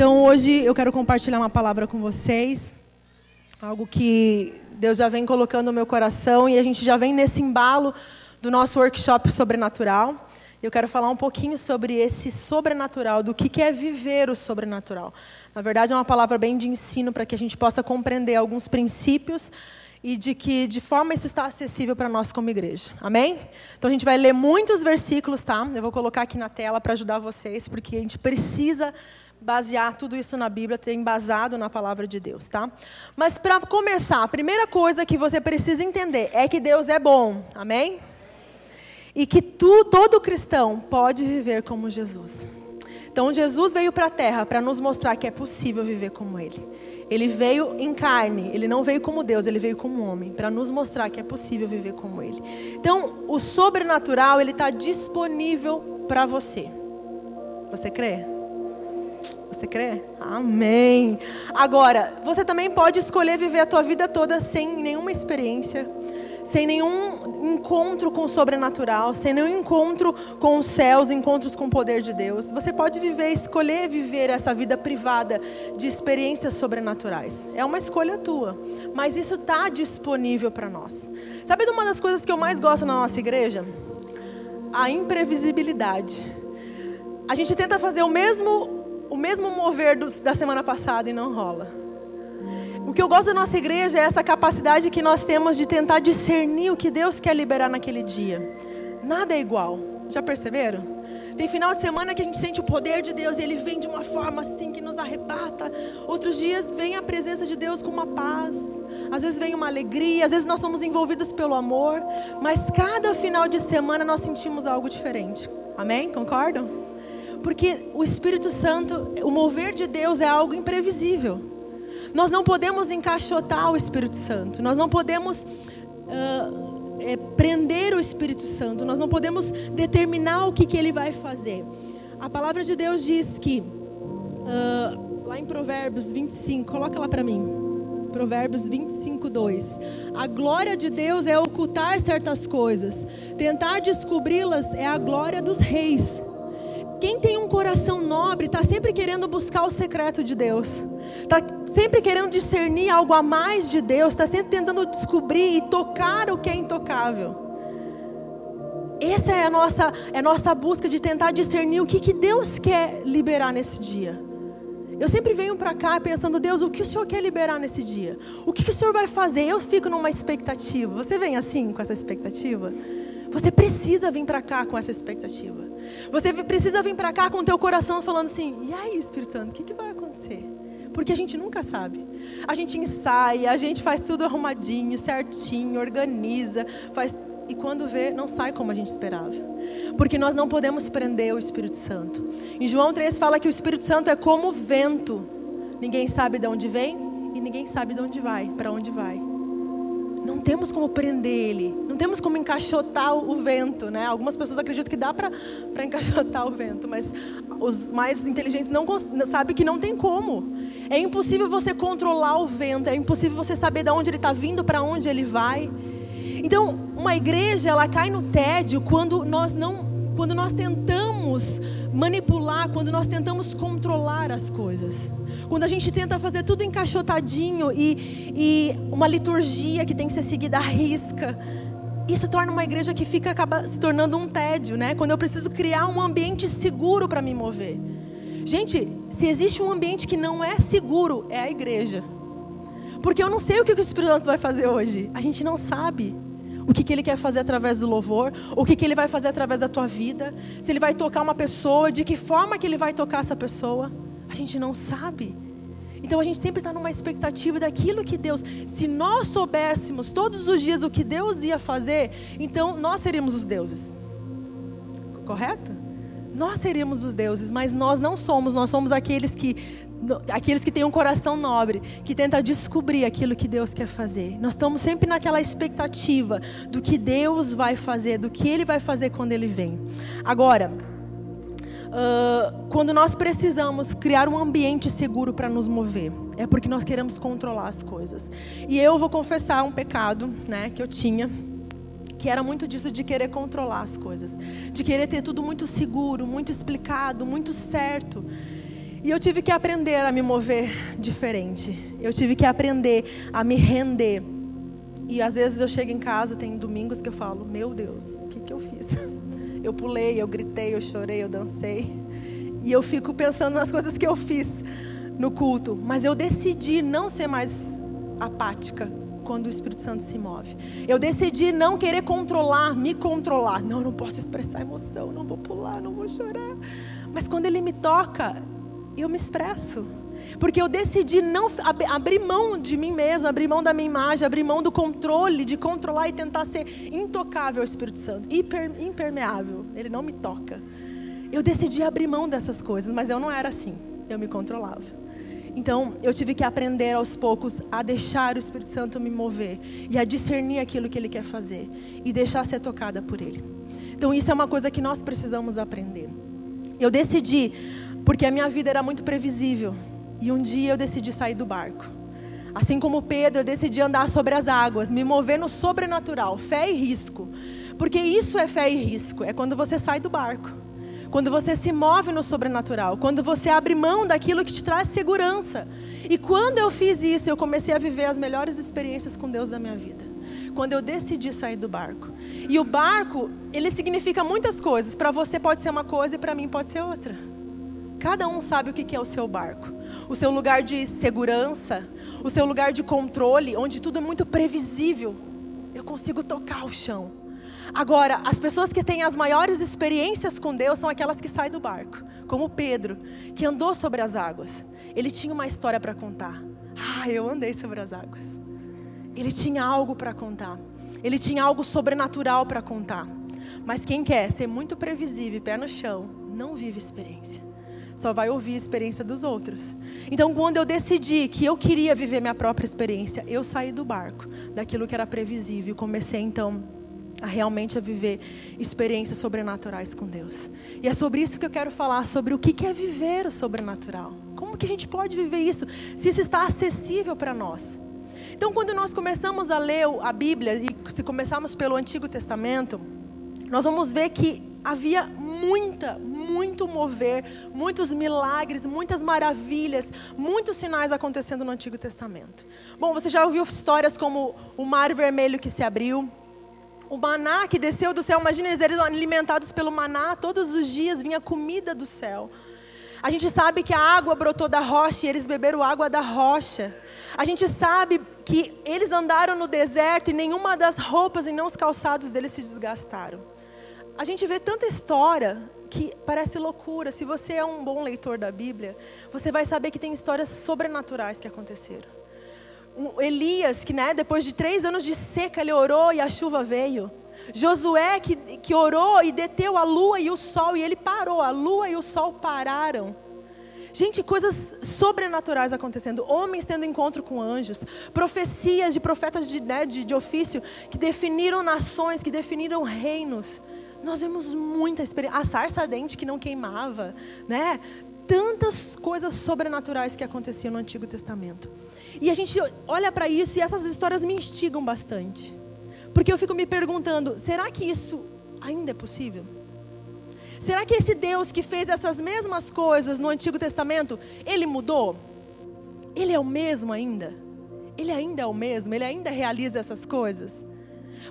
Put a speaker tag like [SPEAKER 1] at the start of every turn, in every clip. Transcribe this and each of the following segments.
[SPEAKER 1] Então hoje eu quero compartilhar uma palavra com vocês, algo que Deus já vem colocando no meu coração e a gente já vem nesse embalo do nosso workshop sobrenatural. Eu quero falar um pouquinho sobre esse sobrenatural, do que é viver o sobrenatural. Na verdade, é uma palavra bem de ensino para que a gente possa compreender alguns princípios e de que de forma isso está acessível para nós como igreja. Amém? Então a gente vai ler muitos versículos, tá? Eu vou colocar aqui na tela para ajudar vocês, porque a gente precisa basear tudo isso na Bíblia, ter embasado na palavra de Deus, tá? Mas para começar, a primeira coisa que você precisa entender é que Deus é bom. Amém? E que tu, todo cristão pode viver como Jesus. Então Jesus veio para a terra para nos mostrar que é possível viver como ele. Ele veio em carne, ele não veio como Deus, ele veio como homem, para nos mostrar que é possível viver como ele. Então, o sobrenatural, ele está disponível para você. Você crê? Você crê? Amém. Agora, você também pode escolher viver a tua vida toda sem nenhuma experiência sem nenhum encontro com o sobrenatural, sem nenhum encontro com os céus, encontros com o poder de Deus. Você pode viver, escolher viver essa vida privada de experiências sobrenaturais. É uma escolha tua, mas isso está disponível para nós. Sabe uma das coisas que eu mais gosto na nossa igreja? A imprevisibilidade. A gente tenta fazer o mesmo, o mesmo mover do, da semana passada e não rola. O que eu gosto da nossa igreja é essa capacidade que nós temos de tentar discernir o que Deus quer liberar naquele dia. Nada é igual. Já perceberam? Tem final de semana que a gente sente o poder de Deus e ele vem de uma forma assim que nos arrebata. Outros dias vem a presença de Deus com uma paz. Às vezes vem uma alegria, às vezes nós somos envolvidos pelo amor. Mas cada final de semana nós sentimos algo diferente. Amém? Concordam? Porque o Espírito Santo, o mover de Deus é algo imprevisível. Nós não podemos encaixotar o Espírito Santo, nós não podemos uh, é, prender o Espírito Santo, nós não podemos determinar o que, que ele vai fazer. A palavra de Deus diz que, uh, lá em Provérbios 25, coloca lá para mim. Provérbios 25, 2. A glória de Deus é ocultar certas coisas, tentar descobri-las é a glória dos reis. Quem tem um coração nobre está sempre querendo buscar o secreto de Deus, está sempre querendo discernir algo a mais de Deus, está sempre tentando descobrir e tocar o que é intocável. Essa é a nossa, é a nossa busca de tentar discernir o que, que Deus quer liberar nesse dia. Eu sempre venho para cá pensando, Deus, o que o Senhor quer liberar nesse dia? O que, que o Senhor vai fazer? Eu fico numa expectativa. Você vem assim, com essa expectativa? Você precisa vir para cá com essa expectativa. Você precisa vir para cá com o teu coração falando assim: e aí, Espírito Santo, o que, que vai acontecer? Porque a gente nunca sabe. A gente ensaia, a gente faz tudo arrumadinho, certinho, organiza, faz e quando vê, não sai como a gente esperava. Porque nós não podemos prender o Espírito Santo. Em João 3 fala que o Espírito Santo é como vento. Ninguém sabe de onde vem e ninguém sabe de onde vai, para onde vai não temos como prender ele, não temos como encaixotar o vento, né? Algumas pessoas acreditam que dá para encaixotar o vento, mas os mais inteligentes não sabem que não tem como. É impossível você controlar o vento, é impossível você saber de onde ele está vindo, para onde ele vai. Então, uma igreja ela cai no tédio quando nós não, quando nós tentamos manipular, quando nós tentamos controlar as coisas. Quando a gente tenta fazer tudo encaixotadinho e, e uma liturgia que tem que ser seguida à risca. Isso torna uma igreja que fica acaba se tornando um tédio, né? Quando eu preciso criar um ambiente seguro para me mover. Gente, se existe um ambiente que não é seguro, é a igreja. Porque eu não sei o que o Espírito Santo vai fazer hoje. A gente não sabe o que, que ele quer fazer através do louvor, o que, que ele vai fazer através da tua vida, se ele vai tocar uma pessoa, de que forma que ele vai tocar essa pessoa. A gente não sabe. Então a gente sempre está numa expectativa daquilo que Deus. Se nós soubéssemos todos os dias o que Deus ia fazer, então nós seríamos os deuses. Correto? Nós seríamos os deuses, mas nós não somos. Nós somos aqueles que aqueles que têm um coração nobre, que tenta descobrir aquilo que Deus quer fazer. Nós estamos sempre naquela expectativa do que Deus vai fazer, do que Ele vai fazer quando Ele vem. Agora, uh, quando nós precisamos criar um ambiente seguro para nos mover, é porque nós queremos controlar as coisas. E eu vou confessar um pecado, né, que eu tinha que era muito disso de querer controlar as coisas, de querer ter tudo muito seguro, muito explicado, muito certo. E eu tive que aprender a me mover diferente. Eu tive que aprender a me render. E às vezes eu chego em casa, tem domingos que eu falo: Meu Deus, o que, que eu fiz? Eu pulei, eu gritei, eu chorei, eu dancei. E eu fico pensando nas coisas que eu fiz no culto. Mas eu decidi não ser mais apática quando o Espírito Santo se move. Eu decidi não querer controlar, me controlar. Não, não posso expressar emoção, não vou pular, não vou chorar. Mas quando ele me toca, eu me expresso. Porque eu decidi não ab abrir mão de mim mesma, abrir mão da minha imagem, abrir mão do controle, de controlar e tentar ser intocável ao Espírito Santo, hiper, impermeável. Ele não me toca. Eu decidi abrir mão dessas coisas, mas eu não era assim. Eu me controlava. Então, eu tive que aprender aos poucos a deixar o Espírito Santo me mover e a discernir aquilo que ele quer fazer e deixar ser tocada por ele. Então, isso é uma coisa que nós precisamos aprender. Eu decidi, porque a minha vida era muito previsível, e um dia eu decidi sair do barco. Assim como Pedro, eu decidi andar sobre as águas, me mover no sobrenatural, fé e risco. Porque isso é fé e risco, é quando você sai do barco quando você se move no sobrenatural, quando você abre mão daquilo que te traz segurança. E quando eu fiz isso, eu comecei a viver as melhores experiências com Deus da minha vida. Quando eu decidi sair do barco. E o barco, ele significa muitas coisas. Para você pode ser uma coisa e para mim pode ser outra. Cada um sabe o que é o seu barco. O seu lugar de segurança, o seu lugar de controle, onde tudo é muito previsível. Eu consigo tocar o chão. Agora, as pessoas que têm as maiores experiências com Deus são aquelas que saem do barco, como Pedro, que andou sobre as águas. Ele tinha uma história para contar. Ah, eu andei sobre as águas. Ele tinha algo para contar. Ele tinha algo sobrenatural para contar. Mas quem quer ser muito previsível, pé no chão, não vive experiência. Só vai ouvir a experiência dos outros. Então, quando eu decidi que eu queria viver minha própria experiência, eu saí do barco, daquilo que era previsível, e comecei então a realmente a viver experiências sobrenaturais com Deus. E é sobre isso que eu quero falar, sobre o que é viver o sobrenatural. Como que a gente pode viver isso, se isso está acessível para nós? Então, quando nós começamos a ler a Bíblia, e se começarmos pelo Antigo Testamento, nós vamos ver que havia muita, muito mover, muitos milagres, muitas maravilhas, muitos sinais acontecendo no Antigo Testamento. Bom, você já ouviu histórias como o Mar Vermelho que se abriu, o maná que desceu do céu, imagina eles eram alimentados pelo maná, todos os dias vinha comida do céu. A gente sabe que a água brotou da rocha e eles beberam água da rocha. A gente sabe que eles andaram no deserto e nenhuma das roupas e nem os calçados deles se desgastaram. A gente vê tanta história que parece loucura. Se você é um bom leitor da Bíblia, você vai saber que tem histórias sobrenaturais que aconteceram. Elias, que né, depois de três anos de seca, ele orou e a chuva veio. Josué, que, que orou e deteu a lua e o sol, e ele parou, a lua e o sol pararam. Gente, coisas sobrenaturais acontecendo, homens tendo encontro com anjos, profecias de profetas de, né, de, de ofício que definiram nações, que definiram reinos. Nós vemos muita experiência. A sarça ardente que não queimava, né? Tantas coisas sobrenaturais que aconteciam no Antigo Testamento. E a gente olha para isso e essas histórias me instigam bastante. Porque eu fico me perguntando: será que isso ainda é possível? Será que esse Deus que fez essas mesmas coisas no Antigo Testamento, ele mudou? Ele é o mesmo ainda? Ele ainda é o mesmo? Ele ainda realiza essas coisas?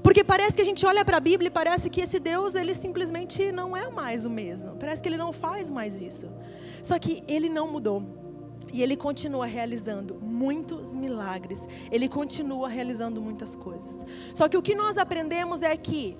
[SPEAKER 1] Porque parece que a gente olha para a Bíblia e parece que esse Deus, ele simplesmente não é mais o mesmo. Parece que ele não faz mais isso. Só que ele não mudou. E ele continua realizando muitos milagres. Ele continua realizando muitas coisas. Só que o que nós aprendemos é que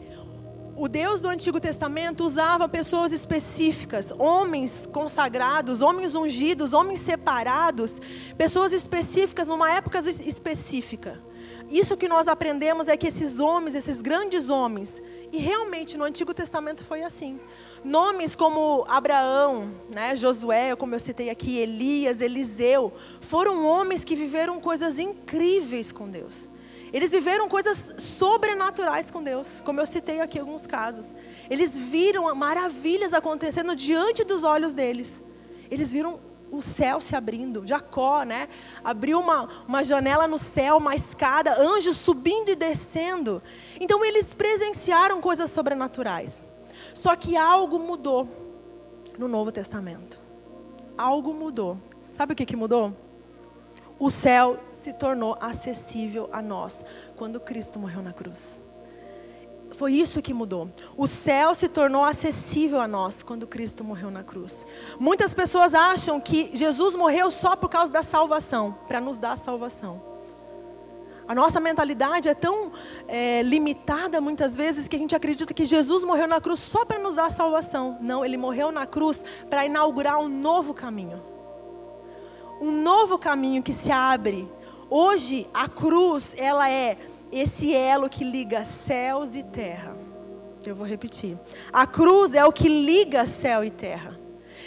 [SPEAKER 1] o Deus do Antigo Testamento usava pessoas específicas, homens consagrados, homens ungidos, homens separados, pessoas específicas numa época específica. Isso que nós aprendemos é que esses homens, esses grandes homens, e realmente no Antigo Testamento foi assim. Nomes como Abraão, né, Josué, como eu citei aqui, Elias, Eliseu, foram homens que viveram coisas incríveis com Deus. Eles viveram coisas sobrenaturais com Deus, como eu citei aqui alguns casos. Eles viram maravilhas acontecendo diante dos olhos deles. Eles viram o céu se abrindo. Jacó, né? Abriu uma, uma janela no céu, uma escada, anjos subindo e descendo. Então eles presenciaram coisas sobrenaturais. Só que algo mudou no Novo Testamento. algo mudou. Sabe o que, que mudou? O céu se tornou acessível a nós quando Cristo morreu na cruz. Foi isso que mudou. O céu se tornou acessível a nós quando Cristo morreu na cruz. Muitas pessoas acham que Jesus morreu só por causa da salvação, para nos dar a salvação. A nossa mentalidade é tão é, limitada muitas vezes que a gente acredita que Jesus morreu na cruz só para nos dar a salvação. Não, ele morreu na cruz para inaugurar um novo caminho. Um novo caminho que se abre. Hoje, a cruz, ela é esse elo que liga céus e terra. Eu vou repetir. A cruz é o que liga céu e terra.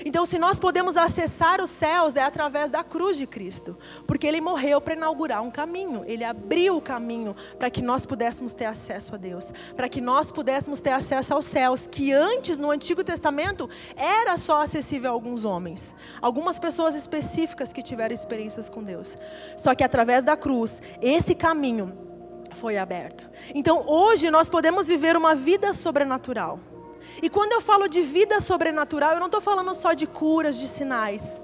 [SPEAKER 1] Então, se nós podemos acessar os céus, é através da cruz de Cristo, porque Ele morreu para inaugurar um caminho, Ele abriu o caminho para que nós pudéssemos ter acesso a Deus, para que nós pudéssemos ter acesso aos céus, que antes, no Antigo Testamento, era só acessível a alguns homens, algumas pessoas específicas que tiveram experiências com Deus. Só que através da cruz, esse caminho foi aberto. Então, hoje, nós podemos viver uma vida sobrenatural. E quando eu falo de vida sobrenatural, eu não estou falando só de curas, de sinais.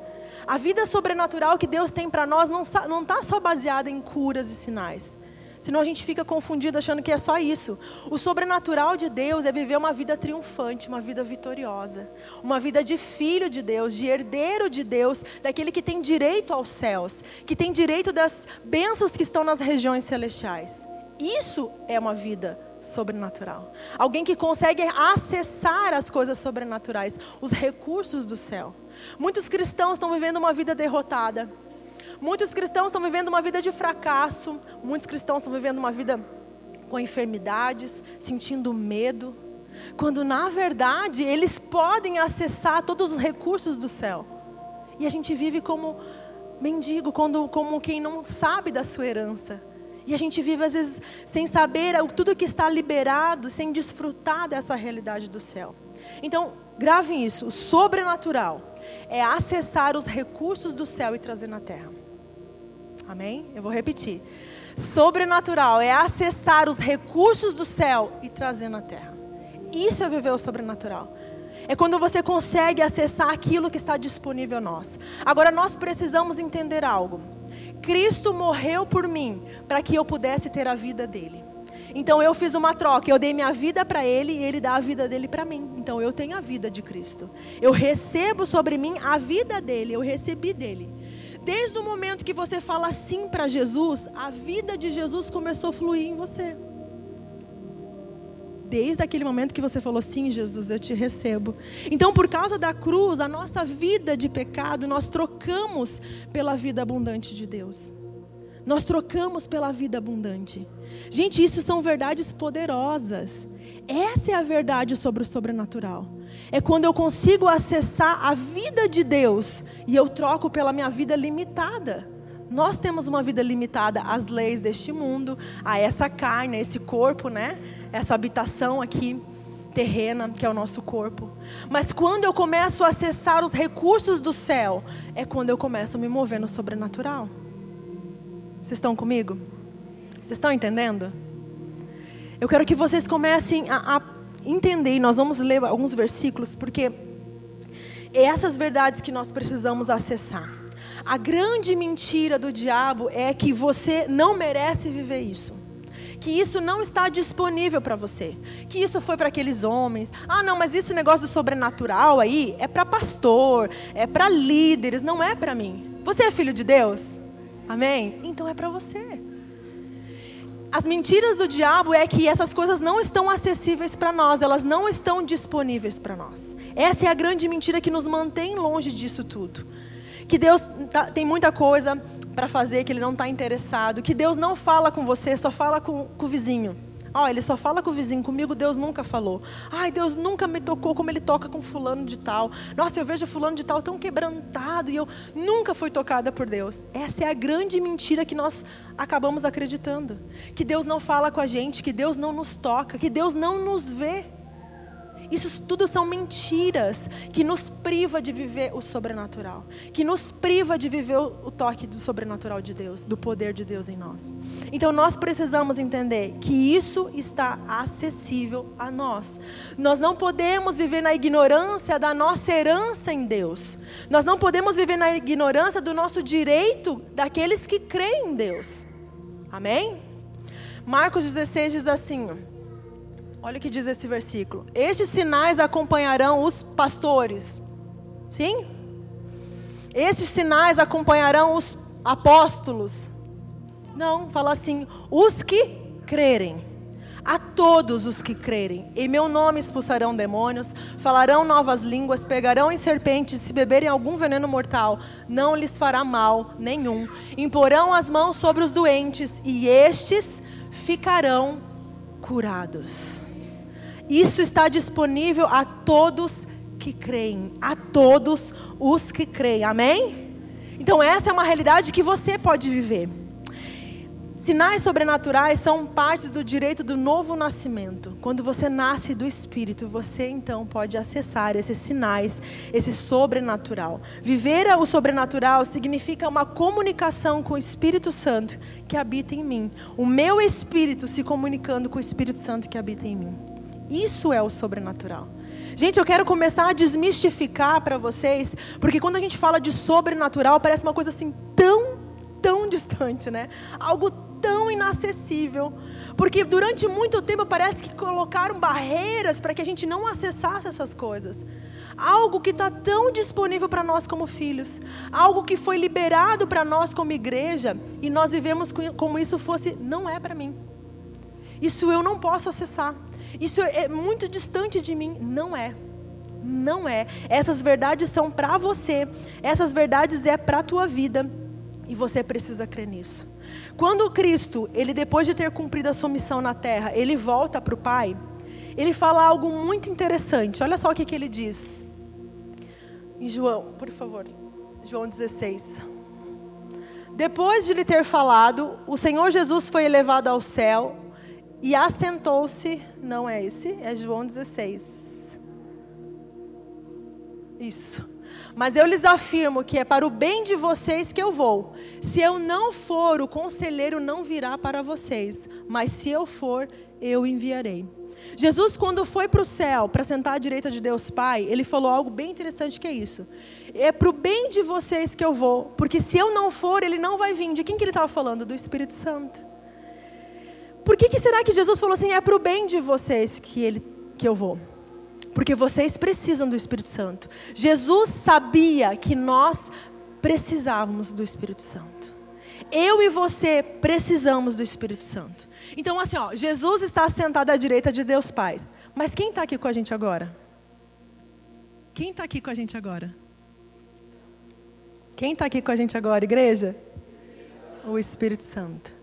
[SPEAKER 1] A vida sobrenatural que Deus tem para nós não está só baseada em curas e sinais. Senão a gente fica confundido achando que é só isso. O sobrenatural de Deus é viver uma vida triunfante, uma vida vitoriosa. Uma vida de filho de Deus, de herdeiro de Deus, daquele que tem direito aos céus, que tem direito das bênçãos que estão nas regiões celestiais. Isso é uma vida sobrenatural. Alguém que consegue acessar as coisas sobrenaturais, os recursos do céu. Muitos cristãos estão vivendo uma vida derrotada. Muitos cristãos estão vivendo uma vida de fracasso. Muitos cristãos estão vivendo uma vida com enfermidades, sentindo medo. Quando na verdade eles podem acessar todos os recursos do céu. E a gente vive como mendigo, como quem não sabe da sua herança. E a gente vive, às vezes, sem saber tudo que está liberado, sem desfrutar dessa realidade do céu. Então, gravem isso: o sobrenatural é acessar os recursos do céu e trazer na terra. Amém? Eu vou repetir. Sobrenatural é acessar os recursos do céu e trazer na terra. Isso é viver o sobrenatural. É quando você consegue acessar aquilo que está disponível a nós. Agora, nós precisamos entender algo. Cristo morreu por mim para que eu pudesse ter a vida dele. Então eu fiz uma troca, eu dei minha vida para ele e ele dá a vida dele para mim. Então eu tenho a vida de Cristo. Eu recebo sobre mim a vida dele, eu recebi dele. Desde o momento que você fala sim para Jesus, a vida de Jesus começou a fluir em você. Desde aquele momento que você falou sim, Jesus, eu te recebo. Então, por causa da cruz, a nossa vida de pecado, nós trocamos pela vida abundante de Deus. Nós trocamos pela vida abundante. Gente, isso são verdades poderosas. Essa é a verdade sobre o sobrenatural. É quando eu consigo acessar a vida de Deus e eu troco pela minha vida limitada. Nós temos uma vida limitada às leis deste mundo, a essa carne, a esse corpo, né? essa habitação aqui terrena, que é o nosso corpo. Mas quando eu começo a acessar os recursos do céu, é quando eu começo a me mover no sobrenatural. Vocês estão comigo? Vocês estão entendendo? Eu quero que vocês comecem a, a entender, e nós vamos ler alguns versículos, porque é essas verdades que nós precisamos acessar. A grande mentira do diabo é que você não merece viver isso que isso não está disponível para você, que isso foi para aqueles homens. Ah, não, mas esse negócio sobrenatural aí é para pastor, é para líderes, não é para mim. Você é filho de Deus? Amém? Então é para você. As mentiras do diabo é que essas coisas não estão acessíveis para nós, elas não estão disponíveis para nós. Essa é a grande mentira que nos mantém longe disso tudo. Que Deus tá, tem muita coisa para fazer que ele não está interessado, que Deus não fala com você, só fala com, com o vizinho. Ó, oh, ele só fala com o vizinho, comigo Deus nunca falou. Ai, Deus nunca me tocou como ele toca com fulano de tal. Nossa, eu vejo fulano de tal tão quebrantado e eu nunca fui tocada por Deus. Essa é a grande mentira que nós acabamos acreditando. Que Deus não fala com a gente, que Deus não nos toca, que Deus não nos vê. Isso tudo são mentiras que nos priva de viver o sobrenatural, que nos priva de viver o toque do sobrenatural de Deus, do poder de Deus em nós. Então nós precisamos entender que isso está acessível a nós. Nós não podemos viver na ignorância da nossa herança em Deus. Nós não podemos viver na ignorância do nosso direito daqueles que creem em Deus. Amém? Marcos 16 diz assim: Olha o que diz esse versículo. Estes sinais acompanharão os pastores. Sim? Estes sinais acompanharão os apóstolos. Não, fala assim: os que crerem. A todos os que crerem. Em meu nome expulsarão demônios, falarão novas línguas, pegarão em serpentes, se beberem algum veneno mortal, não lhes fará mal nenhum. Imporão as mãos sobre os doentes e estes ficarão curados. Isso está disponível a todos que creem, a todos os que creem. Amém? Então essa é uma realidade que você pode viver. Sinais sobrenaturais são parte do direito do novo nascimento. Quando você nasce do Espírito, você então pode acessar esses sinais, esse sobrenatural. Viver o sobrenatural significa uma comunicação com o Espírito Santo que habita em mim. O meu espírito se comunicando com o Espírito Santo que habita em mim. Isso é o sobrenatural. Gente, eu quero começar a desmistificar para vocês, porque quando a gente fala de sobrenatural, parece uma coisa assim tão, tão distante, né? Algo tão inacessível. Porque durante muito tempo parece que colocaram barreiras para que a gente não acessasse essas coisas. Algo que está tão disponível para nós como filhos, algo que foi liberado para nós como igreja, e nós vivemos como isso fosse, não é para mim. Isso eu não posso acessar. Isso é muito distante de mim. Não é. Não é. Essas verdades são para você. Essas verdades é para a tua vida. E você precisa crer nisso. Quando Cristo, ele depois de ter cumprido a sua missão na terra, ele volta para o Pai, ele fala algo muito interessante. Olha só o que, que ele diz. Em João, por favor. João 16. Depois de lhe ter falado, o Senhor Jesus foi elevado ao céu e assentou-se, não é esse, é João 16. Isso. Mas eu lhes afirmo que é para o bem de vocês que eu vou. Se eu não for, o conselheiro não virá para vocês. Mas se eu for, eu enviarei. Jesus, quando foi para o céu, para sentar à direita de Deus Pai, ele falou algo bem interessante que é isso. É para o bem de vocês que eu vou. Porque se eu não for, ele não vai vir. De quem que ele estava falando? Do Espírito Santo. Por que, que será que Jesus falou assim? É para o bem de vocês que, ele, que eu vou. Porque vocês precisam do Espírito Santo. Jesus sabia que nós precisávamos do Espírito Santo. Eu e você precisamos do Espírito Santo. Então, assim, ó, Jesus está sentado à direita de Deus Pai. Mas quem está aqui com a gente agora? Quem está aqui com a gente agora? Quem está aqui com a gente agora, igreja? O Espírito Santo.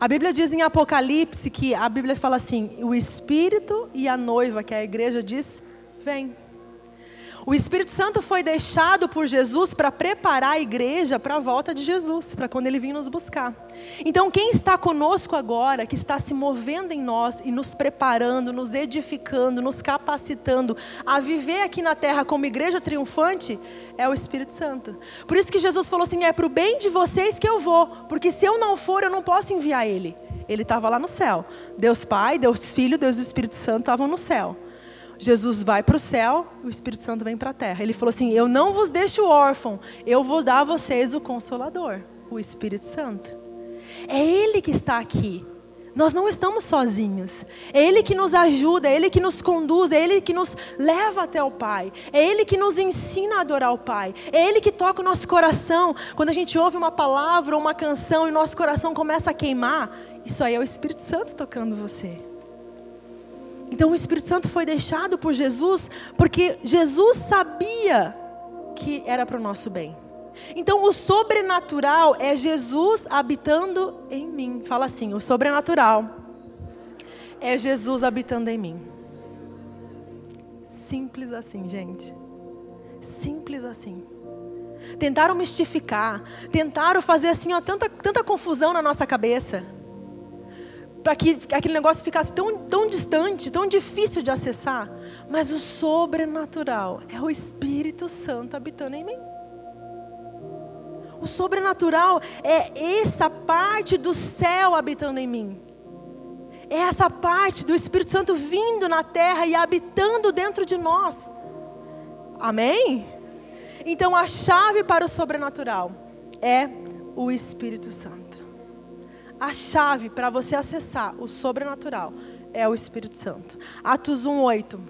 [SPEAKER 1] A Bíblia diz em Apocalipse que a Bíblia fala assim: o Espírito e a noiva, que é a igreja, diz: vem. O Espírito Santo foi deixado por Jesus para preparar a igreja para a volta de Jesus, para quando ele vir nos buscar. Então, quem está conosco agora, que está se movendo em nós e nos preparando, nos edificando, nos capacitando a viver aqui na terra como igreja triunfante, é o Espírito Santo. Por isso que Jesus falou assim: é para o bem de vocês que eu vou, porque se eu não for, eu não posso enviar ele. Ele estava lá no céu. Deus Pai, Deus Filho, Deus Espírito Santo estavam no céu. Jesus vai para o céu, o Espírito Santo vem para a terra. Ele falou assim: Eu não vos deixo órfão, eu vou dar a vocês o Consolador, o Espírito Santo. É Ele que está aqui. Nós não estamos sozinhos. É Ele que nos ajuda, é Ele que nos conduz, é Ele que nos leva até o Pai. É Ele que nos ensina a adorar o Pai. É Ele que toca o nosso coração. Quando a gente ouve uma palavra ou uma canção e nosso coração começa a queimar, isso aí é o Espírito Santo tocando você. Então o Espírito Santo foi deixado por Jesus porque Jesus sabia que era para o nosso bem. Então o sobrenatural é Jesus habitando em mim. Fala assim: o sobrenatural é Jesus habitando em mim. Simples assim, gente. Simples assim. Tentaram mistificar, tentaram fazer assim, ó, tanta, tanta confusão na nossa cabeça para que aquele negócio ficasse tão, tão distante, tão difícil de acessar. Mas o sobrenatural é o Espírito Santo habitando em mim. O sobrenatural é essa parte do céu habitando em mim. É essa parte do Espírito Santo vindo na terra e habitando dentro de nós. Amém? Então a chave para o sobrenatural é o Espírito Santo. A chave para você acessar o sobrenatural é o Espírito Santo. Atos 1:8.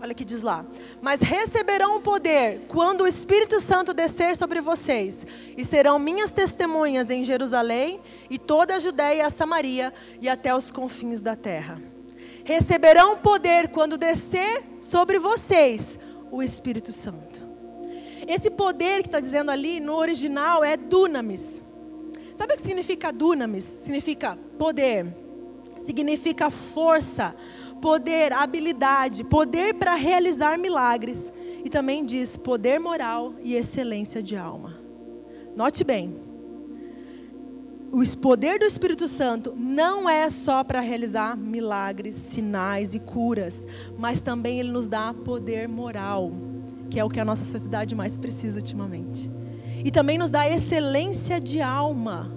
[SPEAKER 1] Olha que diz lá. Mas receberão o poder quando o Espírito Santo descer sobre vocês, e serão minhas testemunhas em Jerusalém e toda a Judéia e a Samaria e até os confins da terra. Receberão o poder quando descer sobre vocês o Espírito Santo. Esse poder que está dizendo ali no original é dunamis. Sabe o que significa dunamis? Significa poder, significa força poder, habilidade, poder para realizar milagres. E também diz poder moral e excelência de alma. Note bem, o poder do Espírito Santo não é só para realizar milagres, sinais e curas, mas também ele nos dá poder moral, que é o que a nossa sociedade mais precisa ultimamente. E também nos dá excelência de alma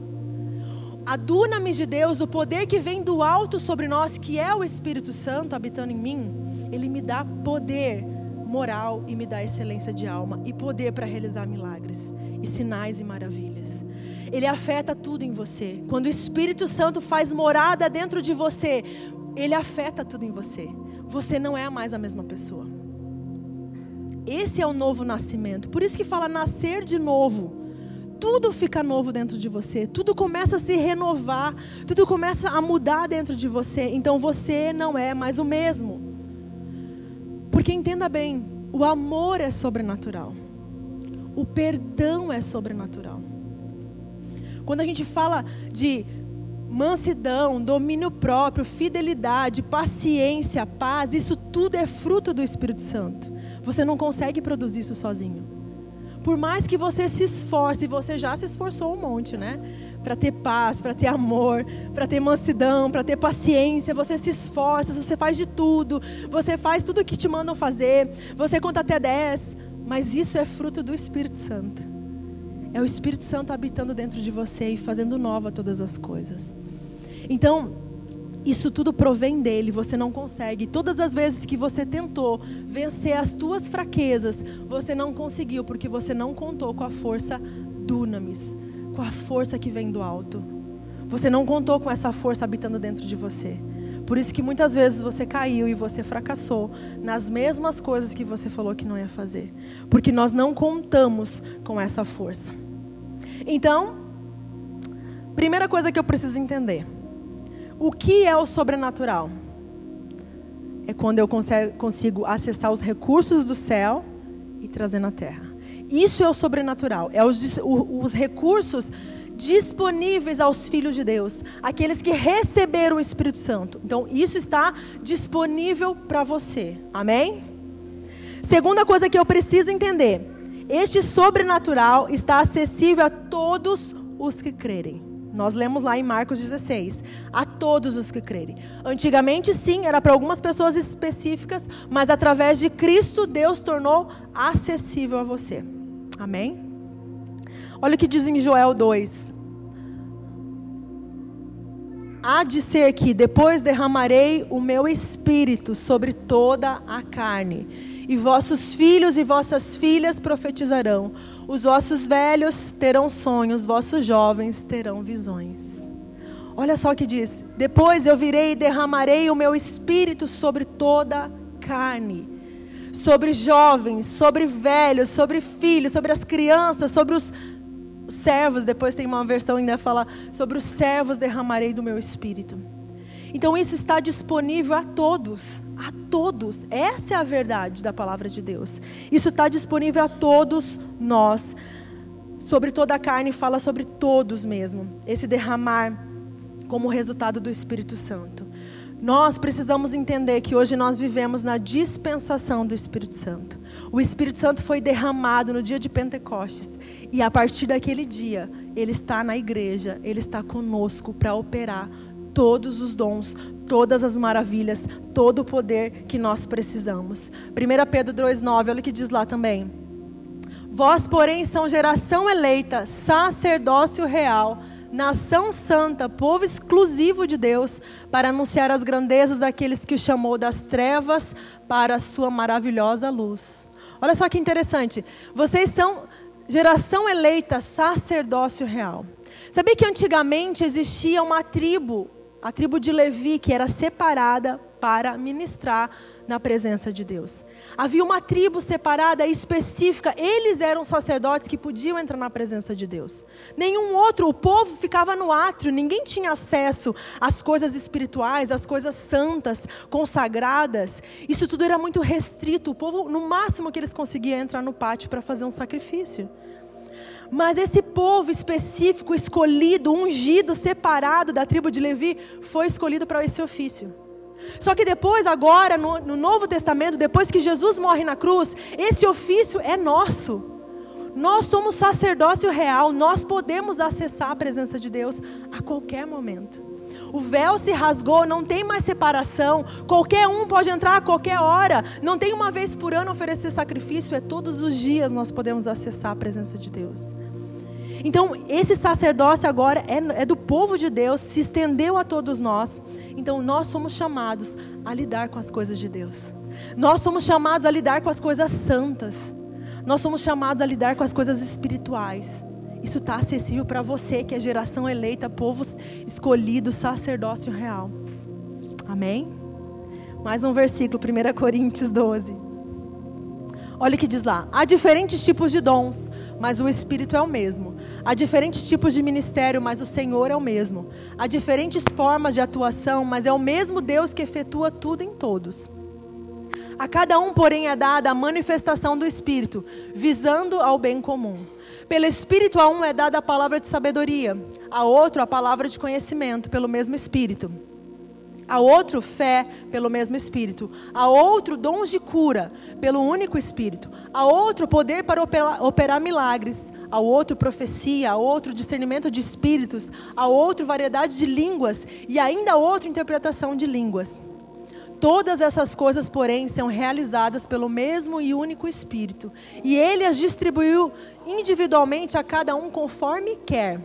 [SPEAKER 1] a dunamis de Deus, o poder que vem do alto sobre nós, que é o Espírito Santo habitando em mim, ele me dá poder moral e me dá excelência de alma e poder para realizar milagres e sinais e maravilhas. Ele afeta tudo em você. Quando o Espírito Santo faz morada dentro de você, ele afeta tudo em você. Você não é mais a mesma pessoa. Esse é o novo nascimento. Por isso que fala nascer de novo tudo fica novo dentro de você, tudo começa a se renovar, tudo começa a mudar dentro de você. Então você não é mais o mesmo. Porque entenda bem, o amor é sobrenatural. O perdão é sobrenatural. Quando a gente fala de mansidão, domínio próprio, fidelidade, paciência, paz, isso tudo é fruto do Espírito Santo. Você não consegue produzir isso sozinho por mais que você se esforce, você já se esforçou um monte, né? Para ter paz, para ter amor, para ter mansidão, para ter paciência, você se esforça, você faz de tudo, você faz tudo o que te mandam fazer, você conta até 10, mas isso é fruto do Espírito Santo. É o Espírito Santo habitando dentro de você e fazendo nova todas as coisas. Então, isso tudo provém dele, você não consegue. Todas as vezes que você tentou vencer as tuas fraquezas, você não conseguiu porque você não contou com a força dunamis, com a força que vem do alto. Você não contou com essa força habitando dentro de você. Por isso que muitas vezes você caiu e você fracassou nas mesmas coisas que você falou que não ia fazer, porque nós não contamos com essa força. Então, primeira coisa que eu preciso entender, o que é o sobrenatural? É quando eu consigo acessar os recursos do céu e trazer na terra. Isso é o sobrenatural. É os, os recursos disponíveis aos filhos de Deus, aqueles que receberam o Espírito Santo. Então, isso está disponível para você. Amém? Segunda coisa que eu preciso entender: este sobrenatural está acessível a todos os que crerem. Nós lemos lá em Marcos 16, a todos os que crerem. Antigamente, sim, era para algumas pessoas específicas, mas através de Cristo, Deus tornou acessível a você. Amém? Olha o que diz em Joel 2. Há de ser que depois derramarei o meu espírito sobre toda a carne e vossos filhos e vossas filhas profetizarão. Os vossos velhos terão sonhos, vossos jovens terão visões. Olha só o que diz: Depois eu virei e derramarei o meu espírito sobre toda carne, sobre jovens, sobre velhos, sobre filhos, sobre as crianças, sobre os servos. Depois tem uma versão ainda fala sobre os servos derramarei do meu espírito. Então isso está disponível a todos a todos. Essa é a verdade da palavra de Deus. Isso está disponível a todos nós. Sobre toda a carne, fala sobre todos mesmo. Esse derramar como resultado do Espírito Santo. Nós precisamos entender que hoje nós vivemos na dispensação do Espírito Santo. O Espírito Santo foi derramado no dia de Pentecostes. E a partir daquele dia, ele está na igreja, ele está conosco para operar todos os dons, todas as maravilhas, todo o poder que nós precisamos. 1 Pedro 2,9, olha o que diz lá também. Vós, porém, são geração eleita, sacerdócio real, nação santa, povo exclusivo de Deus, para anunciar as grandezas daqueles que o chamou das trevas para a sua maravilhosa luz. Olha só que interessante. Vocês são geração eleita, sacerdócio real. Sabia que antigamente existia uma tribo, a tribo de Levi, que era separada para ministrar na presença de Deus. Havia uma tribo separada específica, eles eram sacerdotes que podiam entrar na presença de Deus. Nenhum outro, o povo ficava no átrio, ninguém tinha acesso às coisas espirituais, às coisas santas, consagradas. Isso tudo era muito restrito, o povo, no máximo que eles conseguiam entrar no pátio para fazer um sacrifício. Mas esse povo específico, escolhido, ungido, separado da tribo de Levi, foi escolhido para esse ofício. Só que depois, agora, no, no, Novo Testamento, depois que Jesus morre na cruz, esse ofício é nosso. Nós somos sacerdócio real, nós podemos acessar a presença de Deus a qualquer momento. O véu se rasgou, não tem mais separação. Qualquer um pode entrar a qualquer hora. Não tem uma vez por ano oferecer sacrifício, é todos os dias nós podemos acessar a presença de Deus. Então, esse sacerdócio agora é, é, do povo de Deus, se estendeu a todos nós. Então, nós somos chamados a lidar com as coisas de Deus. Nós somos chamados a lidar com as coisas santas. Nós somos chamados a lidar com as coisas espirituais. Isso está acessível para você, que é geração eleita, povo escolhido, sacerdócio real. Amém? Mais um versículo, 1 Coríntios 12. Olha o que diz lá: há diferentes tipos de dons, mas o Espírito é o mesmo. Há diferentes tipos de ministério, mas o Senhor é o mesmo. Há diferentes formas de atuação, mas é o mesmo Deus que efetua tudo em todos. A cada um, porém, é dada a manifestação do Espírito, visando ao bem comum. Pelo Espírito a um é dada a palavra de sabedoria, a outro a palavra de conhecimento, pelo mesmo Espírito a outro fé pelo mesmo Espírito, a outro dons de cura pelo único Espírito, a outro poder para operar, operar, milagres, a outro profecia, a outro discernimento de espíritos, a outro variedade de línguas e ainda a outro interpretação de línguas. Todas essas coisas, porém, são realizadas pelo mesmo e único Espírito, e ele as distribuiu individualmente a cada um conforme quer.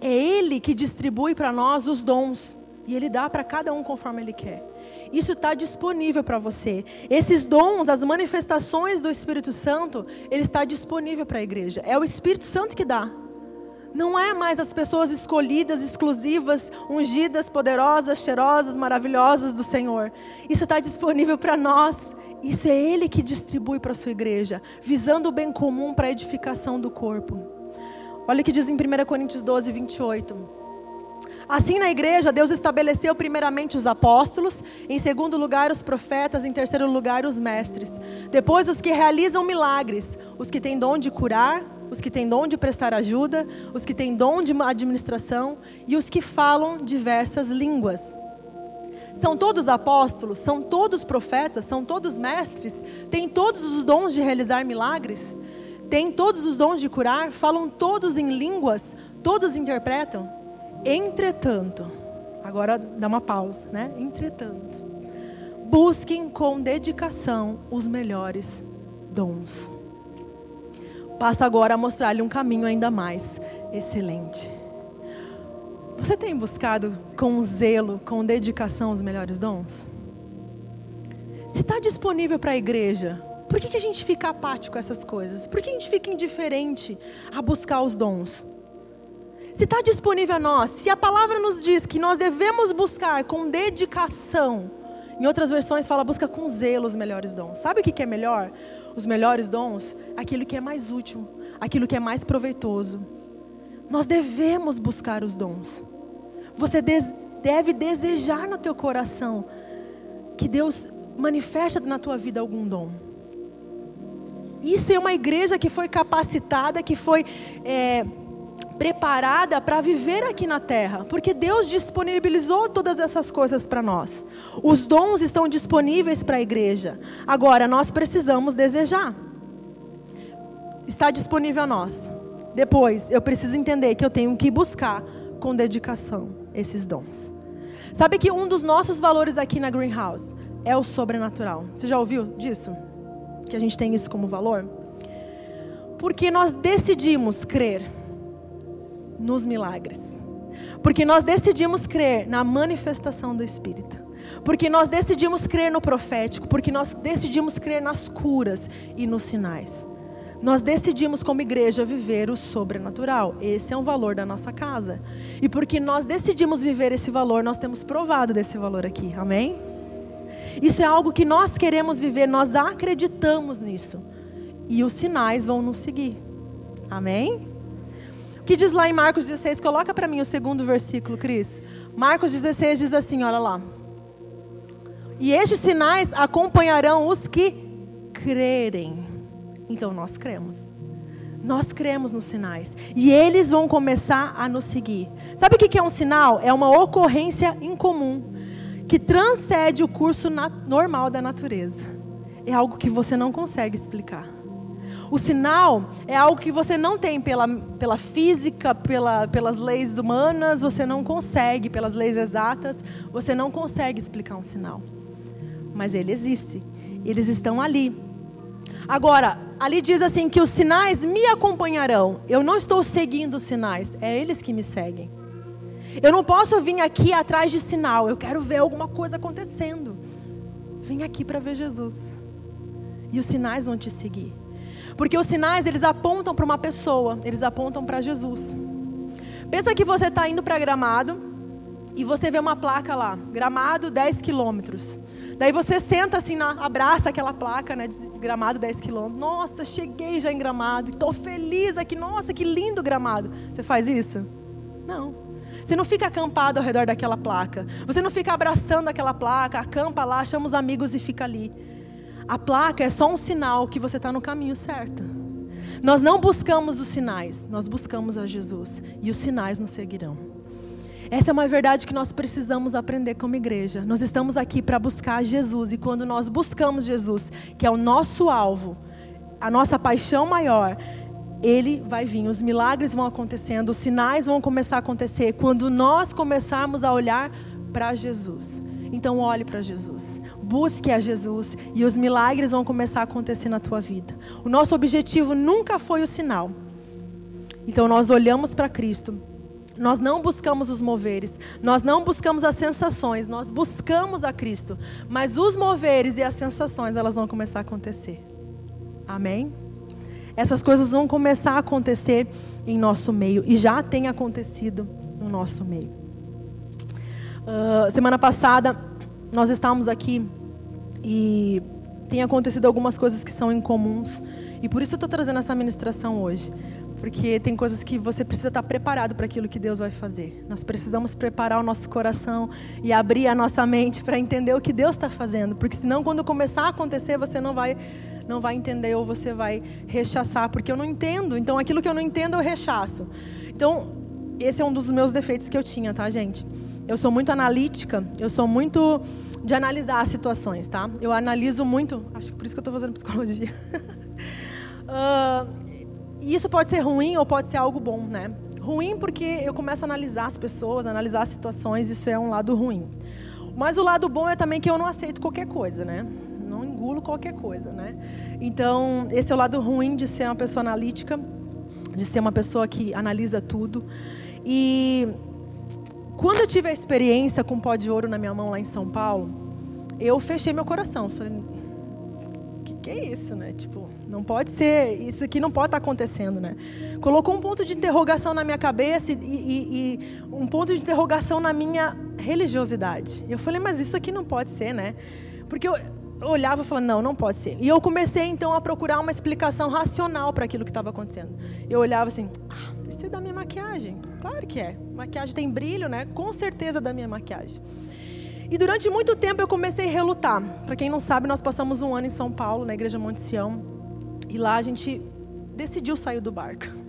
[SPEAKER 1] É Ele que distribui para nós os dons. E Ele dá para cada um conforme Ele quer. Isso está disponível para você. Esses dons, as manifestações do Espírito Santo, ele está disponível para a igreja. É o Espírito Santo que dá. Não é mais as pessoas escolhidas, exclusivas, ungidas, poderosas, cheirosas, maravilhosas do Senhor. Isso está disponível para nós. Isso é Ele que distribui para a sua igreja, visando o bem comum para a edificação do corpo. Olha o que diz em 1 Coríntios 12, 28. Assim, na igreja, Deus estabeleceu primeiramente os apóstolos, em segundo lugar os profetas, em terceiro lugar os mestres. Depois, os que realizam milagres, os que têm dom de curar, os que têm dom de prestar ajuda, os que têm dom de administração e os que falam diversas línguas. São todos apóstolos? São todos profetas? São todos mestres? Têm todos os dons de realizar milagres? Têm todos os dons de curar, falam todos em línguas, todos interpretam. Entretanto, agora dá uma pausa, né? Entretanto, busquem com dedicação os melhores dons. Passo agora a mostrar-lhe um caminho ainda mais excelente. Você tem buscado com zelo, com dedicação os melhores dons? Se está disponível para a igreja, por que, que a gente fica apático a essas coisas? Por que a gente fica indiferente a buscar os dons? Se está disponível a nós, se a palavra nos diz que nós devemos buscar com dedicação, em outras versões fala busca com zelo os melhores dons. Sabe o que, que é melhor? Os melhores dons? Aquilo que é mais útil, aquilo que é mais proveitoso. Nós devemos buscar os dons. Você deve desejar no teu coração que Deus manifeste na tua vida algum dom. Isso é uma igreja que foi capacitada, que foi é, preparada para viver aqui na terra, porque Deus disponibilizou todas essas coisas para nós. Os dons estão disponíveis para a igreja. Agora, nós precisamos desejar. Está disponível a nós. Depois, eu preciso entender que eu tenho que buscar com dedicação esses dons. Sabe que um dos nossos valores aqui na Greenhouse é o sobrenatural. Você já ouviu disso? Que a gente tem isso como valor? Porque nós decidimos crer nos milagres. Porque nós decidimos crer na manifestação do Espírito. Porque nós decidimos crer no profético. Porque nós decidimos crer nas curas e nos sinais. Nós decidimos, como igreja, viver o sobrenatural. Esse é um valor da nossa casa. E porque nós decidimos viver esse valor, nós temos provado desse valor aqui. Amém? Isso é algo que nós queremos viver, nós acreditamos nisso. E os sinais vão nos seguir. Amém? O que diz lá em Marcos 16? Coloca para mim o segundo versículo, Cris. Marcos 16 diz assim: olha lá. E estes sinais acompanharão os que crerem. Então nós cremos. Nós cremos nos sinais. E eles vão começar a nos seguir. Sabe o que é um sinal? É uma ocorrência incomum que transcende o curso normal da natureza. É algo que você não consegue explicar. O sinal é algo que você não tem pela, pela física, pela, pelas leis humanas, você não consegue, pelas leis exatas, você não consegue explicar um sinal. Mas ele existe. Eles estão ali. Agora, ali diz assim que os sinais me acompanharão. Eu não estou seguindo os sinais, é eles que me seguem. Eu não posso vir aqui atrás de sinal, eu quero ver alguma coisa acontecendo. Vem aqui para ver Jesus. E os sinais vão te seguir. Porque os sinais, eles apontam para uma pessoa, eles apontam para Jesus. Pensa que você está indo para Gramado e você vê uma placa lá, Gramado 10 quilômetros. Daí você senta assim, na, abraça aquela placa, né, de Gramado 10 quilômetros. Nossa, cheguei já em Gramado, estou feliz aqui, nossa, que lindo Gramado. Você faz isso? Não. Você não fica acampado ao redor daquela placa. Você não fica abraçando aquela placa, acampa lá, chama os amigos e fica ali. A placa é só um sinal que você está no caminho certo. Nós não buscamos os sinais, nós buscamos a Jesus. E os sinais nos seguirão. Essa é uma verdade que nós precisamos aprender como igreja. Nós estamos aqui para buscar Jesus e quando nós buscamos Jesus, que é o nosso alvo, a nossa paixão maior, ele vai vir, os milagres vão acontecendo, os sinais vão começar a acontecer quando nós começarmos a olhar para Jesus. Então olhe para Jesus, busque a Jesus e os milagres vão começar a acontecer na tua vida. O nosso objetivo nunca foi o sinal. Então nós olhamos para Cristo nós não buscamos os moveres, nós não buscamos as sensações, nós buscamos a Cristo. Mas os moveres e as sensações, elas vão começar a acontecer. Amém? Essas coisas vão começar a acontecer em nosso meio e já tem acontecido no nosso meio. Uh, semana passada, nós estávamos aqui e tem acontecido algumas coisas que são incomuns. E por isso eu estou trazendo essa ministração hoje. Porque tem coisas que você precisa estar preparado para aquilo que Deus vai fazer. Nós precisamos preparar o nosso coração e abrir a nossa mente para entender o que Deus está fazendo. Porque senão, quando começar a acontecer, você não vai, não vai entender ou você vai rechaçar. Porque eu não entendo. Então, aquilo que eu não entendo, eu rechaço. Então, esse é um dos meus defeitos que eu tinha, tá, gente? Eu sou muito analítica. Eu sou muito de analisar as situações, tá? Eu analiso muito. Acho que por isso que eu estou fazendo psicologia. uh, isso pode ser ruim ou pode ser algo bom, né? Ruim porque eu começo a analisar as pessoas, analisar as situações, isso é um lado ruim. Mas o lado bom é também que eu não aceito qualquer coisa, né? Engulo qualquer coisa, né? Então, esse é o lado ruim de ser uma pessoa analítica, de ser uma pessoa que analisa tudo. E quando eu tive a experiência com pó de ouro na minha mão lá em São Paulo, eu fechei meu coração. Falei, que que é isso, né? Tipo, não pode ser, isso aqui não pode estar acontecendo, né? Colocou um ponto de interrogação na minha cabeça e, e, e um ponto de interrogação na minha religiosidade. Eu falei, mas isso aqui não pode ser, né? Porque eu olhava e falava, não, não pode ser. E eu comecei então a procurar uma explicação racional para aquilo que estava acontecendo. Eu olhava assim, ah, isso é da minha maquiagem. Claro que é. Maquiagem tem brilho, né? Com certeza da minha maquiagem. E durante muito tempo eu comecei a relutar. Para quem não sabe, nós passamos um ano em São Paulo, na Igreja Monte Sião. E lá a gente decidiu sair do barco.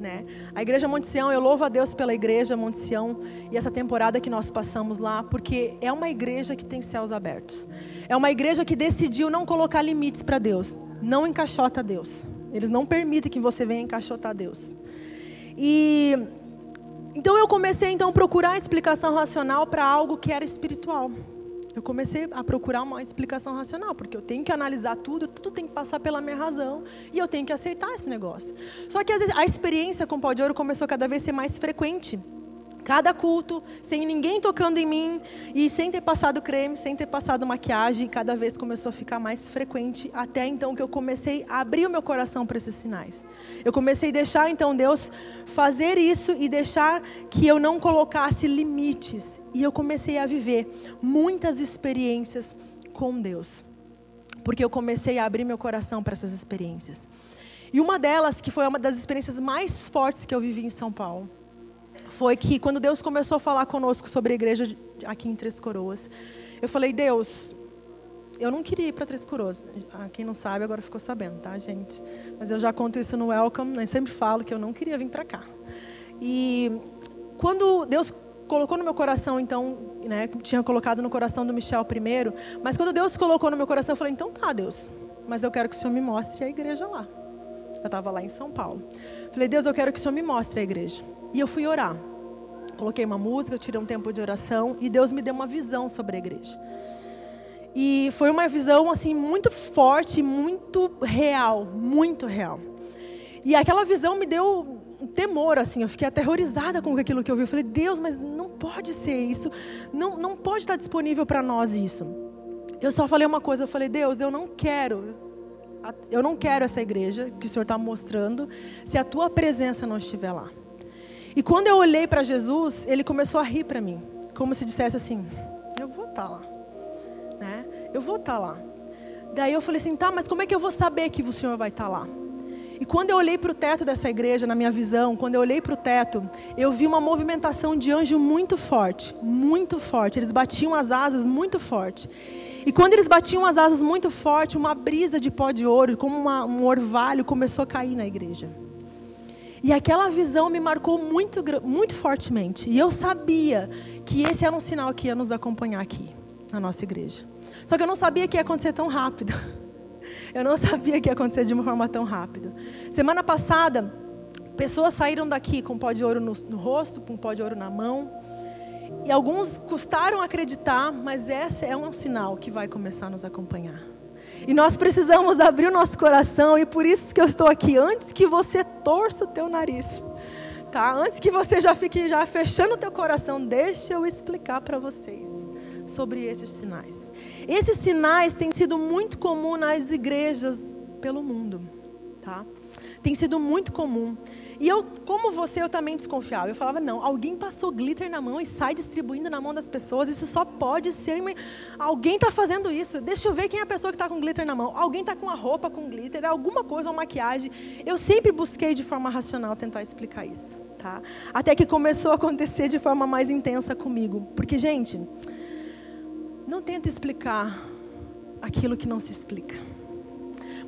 [SPEAKER 1] Né? A Igreja Monte Sião, eu louvo a Deus pela Igreja Monte Sião e essa temporada que nós passamos lá, porque é uma igreja que tem céus abertos. É uma igreja que decidiu não colocar limites para Deus, não encaixota Deus. Eles não permitem que você venha encaixotar Deus. E Então eu comecei então a procurar explicação racional para algo que era espiritual. Eu comecei a procurar uma explicação racional, porque eu tenho que analisar tudo, tudo tem que passar pela minha razão e eu tenho que aceitar esse negócio. Só que vezes, a experiência com o pó de ouro começou a cada vez ser mais frequente. Cada culto, sem ninguém tocando em mim e sem ter passado creme, sem ter passado maquiagem, cada vez começou a ficar mais frequente, até então que eu comecei a abrir o meu coração para esses sinais. Eu comecei a deixar então Deus fazer isso e deixar que eu não colocasse limites. E eu comecei a viver muitas experiências com Deus. Porque eu comecei a abrir meu coração para essas experiências. E uma delas, que foi uma das experiências mais fortes que eu vivi em São Paulo, foi que quando Deus começou a falar conosco sobre a igreja aqui em Três Coroas, eu falei, Deus, eu não queria ir para Três Coroas. Ah, quem não sabe agora ficou sabendo, tá, gente? Mas eu já conto isso no Welcome, eu sempre falo que eu não queria vir para cá. E quando Deus colocou no meu coração, então, né, tinha colocado no coração do Michel primeiro, mas quando Deus colocou no meu coração, eu falei, então tá, Deus, mas eu quero que o Senhor me mostre a igreja lá. Eu estava lá em São Paulo. Falei, Deus, eu quero que o Senhor me mostre a igreja. E eu fui orar. Coloquei uma música, tirei um tempo de oração e Deus me deu uma visão sobre a igreja. E foi uma visão assim muito forte, muito real, muito real. E aquela visão me deu um temor assim, eu fiquei aterrorizada com aquilo que eu vi. Eu falei: "Deus, mas não pode ser isso. Não não pode estar disponível para nós isso". Eu só falei uma coisa, eu falei: "Deus, eu não quero eu não quero essa igreja que o Senhor está mostrando se a tua presença não estiver lá. E quando eu olhei para Jesus, ele começou a rir para mim, como se dissesse assim: Eu vou estar tá lá, né? Eu vou estar tá lá. Daí eu falei assim: Tá, mas como é que eu vou saber que o Senhor vai estar tá lá? E quando eu olhei para o teto dessa igreja, na minha visão, quando eu olhei para o teto, eu vi uma movimentação de anjo muito forte, muito forte. Eles batiam as asas muito forte. E quando eles batiam as asas muito forte, uma brisa de pó de ouro, como uma, um orvalho, começou a cair na igreja. E aquela visão me marcou muito, muito fortemente. E eu sabia que esse era um sinal que ia nos acompanhar aqui, na nossa igreja. Só que eu não sabia que ia acontecer tão rápido. Eu não sabia que ia acontecer de uma forma tão rápida. Semana passada, pessoas saíram daqui com pó de ouro no, no rosto, com pó de ouro na mão. E alguns custaram acreditar, mas esse é um sinal que vai começar a nos acompanhar. E nós precisamos abrir o nosso coração e por isso que eu estou aqui antes que você torça o teu nariz. Tá? Antes que você já fique já fechando o teu coração, deixa eu explicar para vocês sobre esses sinais. Esses sinais têm sido muito comum nas igrejas pelo mundo, tá? Tem sido muito comum. E eu, como você, eu também desconfiava. Eu falava, não, alguém passou glitter na mão e sai distribuindo na mão das pessoas. Isso só pode ser. Alguém está fazendo isso. Deixa eu ver quem é a pessoa que está com glitter na mão. Alguém está com a roupa com glitter, alguma coisa, uma maquiagem. Eu sempre busquei de forma racional tentar explicar isso. Tá? Até que começou a acontecer de forma mais intensa comigo. Porque, gente, não tenta explicar aquilo que não se explica.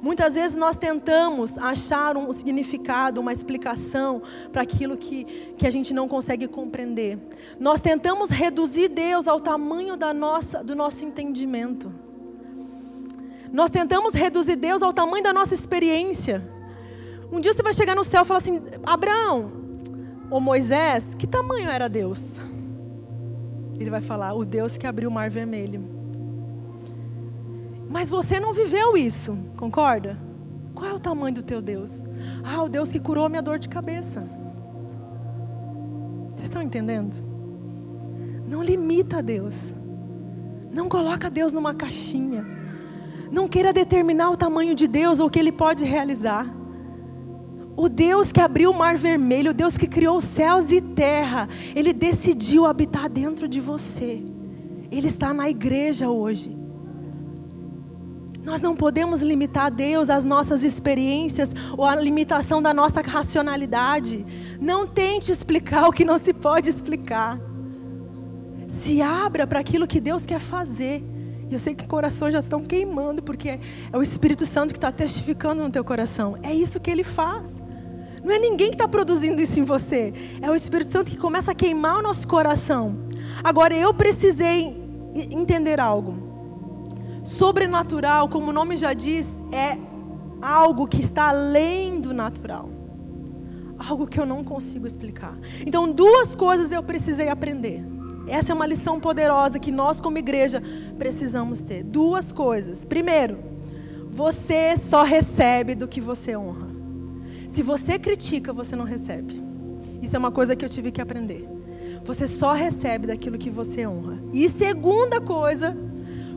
[SPEAKER 1] Muitas vezes nós tentamos achar um significado, uma explicação para aquilo que, que a gente não consegue compreender. Nós tentamos reduzir Deus ao tamanho da nossa, do nosso entendimento. Nós tentamos reduzir Deus ao tamanho da nossa experiência. Um dia você vai chegar no céu e falar assim: Abraão, ou Moisés, que tamanho era Deus? Ele vai falar: o Deus que abriu o mar vermelho. Mas você não viveu isso, concorda? Qual é o tamanho do teu Deus? Ah, o Deus que curou minha dor de cabeça. Vocês estão entendendo? Não limita a Deus. Não coloca Deus numa caixinha. Não queira determinar o tamanho de Deus ou o que Ele pode realizar. O Deus que abriu o mar vermelho, o Deus que criou céus e terra, Ele decidiu habitar dentro de você. Ele está na igreja hoje. Nós não podemos limitar Deus às nossas experiências ou à limitação da nossa racionalidade. Não tente explicar o que não se pode explicar. Se abra para aquilo que Deus quer fazer. E eu sei que corações já estão queimando, porque é o Espírito Santo que está testificando no teu coração. É isso que ele faz. Não é ninguém que está produzindo isso em você. É o Espírito Santo que começa a queimar o nosso coração. Agora, eu precisei entender algo. Sobrenatural, como o nome já diz, é algo que está além do natural. algo que eu não consigo explicar. Então, duas coisas eu precisei aprender. Essa é uma lição poderosa que nós, como igreja, precisamos ter. Duas coisas. Primeiro, você só recebe do que você honra. Se você critica, você não recebe. Isso é uma coisa que eu tive que aprender. Você só recebe daquilo que você honra. E segunda coisa,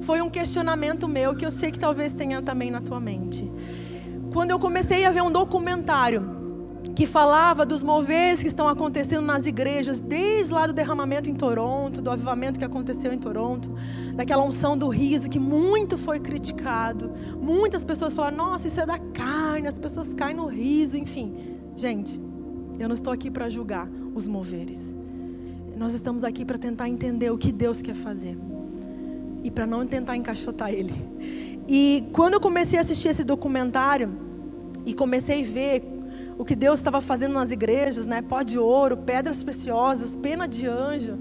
[SPEAKER 1] foi um questionamento meu que eu sei que talvez tenha também na tua mente. Quando eu comecei a ver um documentário que falava dos moveres que estão acontecendo nas igrejas, desde lá do derramamento em Toronto, do avivamento que aconteceu em Toronto, daquela unção do riso que muito foi criticado. Muitas pessoas falaram: "Nossa, isso é da carne", as pessoas caem no riso, enfim. Gente, eu não estou aqui para julgar os moveres. Nós estamos aqui para tentar entender o que Deus quer fazer e para não tentar encaixotar ele. E quando eu comecei a assistir esse documentário e comecei a ver o que Deus estava fazendo nas igrejas, né? Pó de ouro, pedras preciosas, pena de anjo.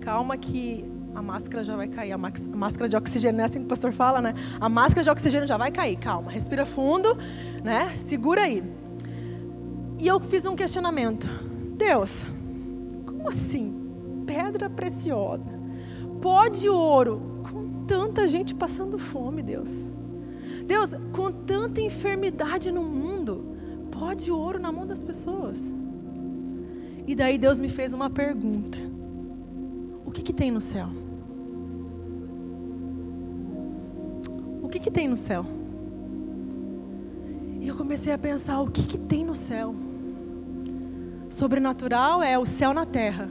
[SPEAKER 1] Calma que a máscara já vai cair, a máscara de oxigênio, é assim que o pastor fala, né? A máscara de oxigênio já vai cair, calma, respira fundo, né? Segura aí. E eu fiz um questionamento. Deus, como assim? Pedra preciosa, pó de ouro, tanta gente passando fome, Deus. Deus, com tanta enfermidade no mundo, pó de ouro na mão das pessoas. E daí Deus me fez uma pergunta: O que, que tem no céu? O que, que tem no céu? E eu comecei a pensar: o que, que tem no céu? Sobrenatural é o céu na terra.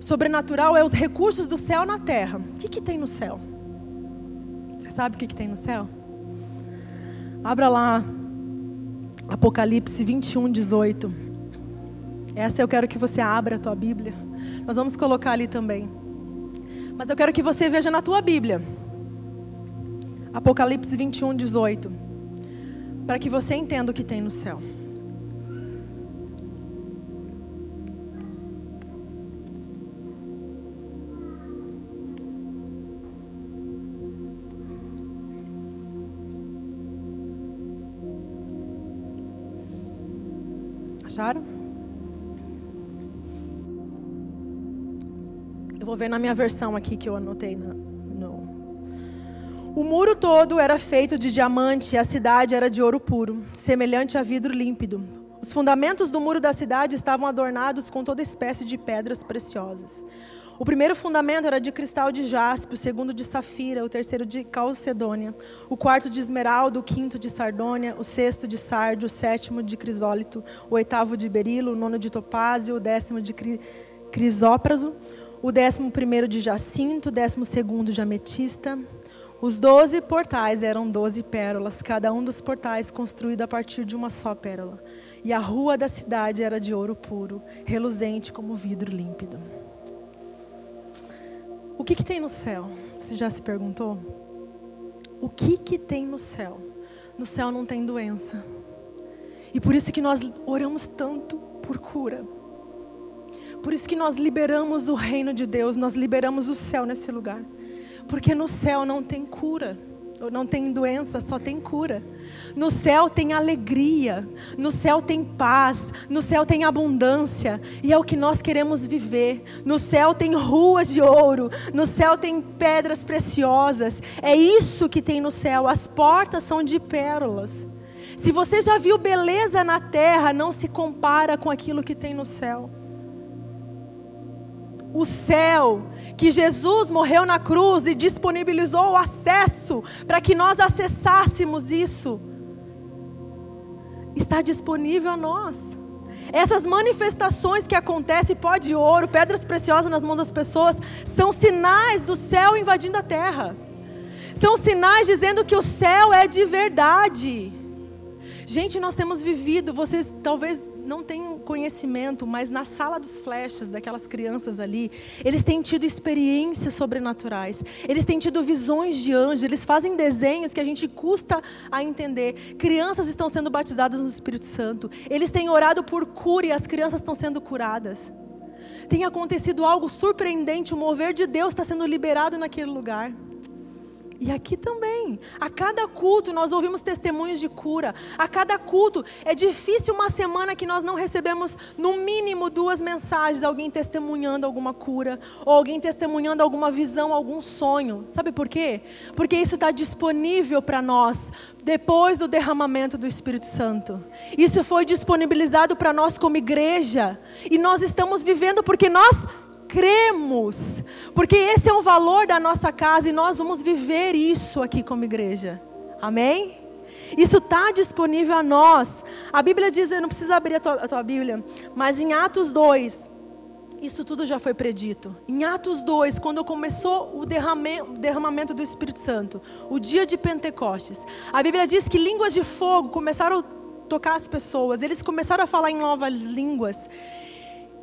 [SPEAKER 1] Sobrenatural é os recursos do céu na terra. O que, que tem no céu? Sabe o que, que tem no céu? Abra lá Apocalipse 21, 18. Essa eu quero que você abra a tua Bíblia. Nós vamos colocar ali também. Mas eu quero que você veja na tua Bíblia. Apocalipse 21, 18. Para que você entenda o que tem no céu. Acharam? Eu vou ver na minha versão aqui que eu anotei. No. O muro todo era feito de diamante e a cidade era de ouro puro, semelhante a vidro límpido. Os fundamentos do muro da cidade estavam adornados com toda espécie de pedras preciosas. O primeiro fundamento era de cristal de jaspe, o segundo de safira, o terceiro de calcedônia, o quarto de esmeralda, o quinto de sardônia, o sexto de sardio, o sétimo de crisólito, o oitavo de berilo, o nono de topázio, o décimo de cri crisópraso, o décimo primeiro de jacinto, o décimo segundo de ametista. Os doze portais eram doze pérolas, cada um dos portais construído a partir de uma só pérola. E a rua da cidade era de ouro puro, reluzente como vidro límpido. O que, que tem no céu? Você já se perguntou? O que, que tem no céu? No céu não tem doença. E por isso que nós oramos tanto por cura. Por isso que nós liberamos o reino de Deus, nós liberamos o céu nesse lugar. Porque no céu não tem cura não tem doença, só tem cura. No céu tem alegria, no céu tem paz, no céu tem abundância, e é o que nós queremos viver. No céu tem ruas de ouro, no céu tem pedras preciosas. É isso que tem no céu, as portas são de pérolas. Se você já viu beleza na terra, não se compara com aquilo que tem no céu. O céu que Jesus morreu na cruz e disponibilizou o acesso para que nós acessássemos isso, está disponível a nós. Essas manifestações que acontecem, pó de ouro, pedras preciosas nas mãos das pessoas, são sinais do céu invadindo a terra. São sinais dizendo que o céu é de verdade. Gente, nós temos vivido, vocês talvez não tenham conhecimento, mas na sala dos flechas daquelas crianças ali, eles têm tido experiências sobrenaturais. Eles têm tido visões de anjos, eles fazem desenhos que a gente custa a entender. Crianças estão sendo batizadas no Espírito Santo. Eles têm orado por cura e as crianças estão sendo curadas. Tem acontecido algo surpreendente, o mover de Deus está sendo liberado naquele lugar. E aqui também. A cada culto nós ouvimos testemunhos de cura. A cada culto é difícil uma semana que nós não recebemos no mínimo duas mensagens, alguém testemunhando alguma cura, ou alguém testemunhando alguma visão, algum sonho. Sabe por quê? Porque isso está disponível para nós depois do derramamento do Espírito Santo. Isso foi disponibilizado para nós como igreja. E nós estamos vivendo porque nós cremos, porque esse é um valor da nossa casa e nós vamos viver isso aqui como igreja. Amém? Isso está disponível a nós. A Bíblia diz, eu não precisa abrir a tua, a tua Bíblia, mas em Atos 2, isso tudo já foi predito. Em Atos 2, quando começou o derramamento do Espírito Santo, o dia de Pentecostes, a Bíblia diz que línguas de fogo começaram a tocar as pessoas, eles começaram a falar em novas línguas.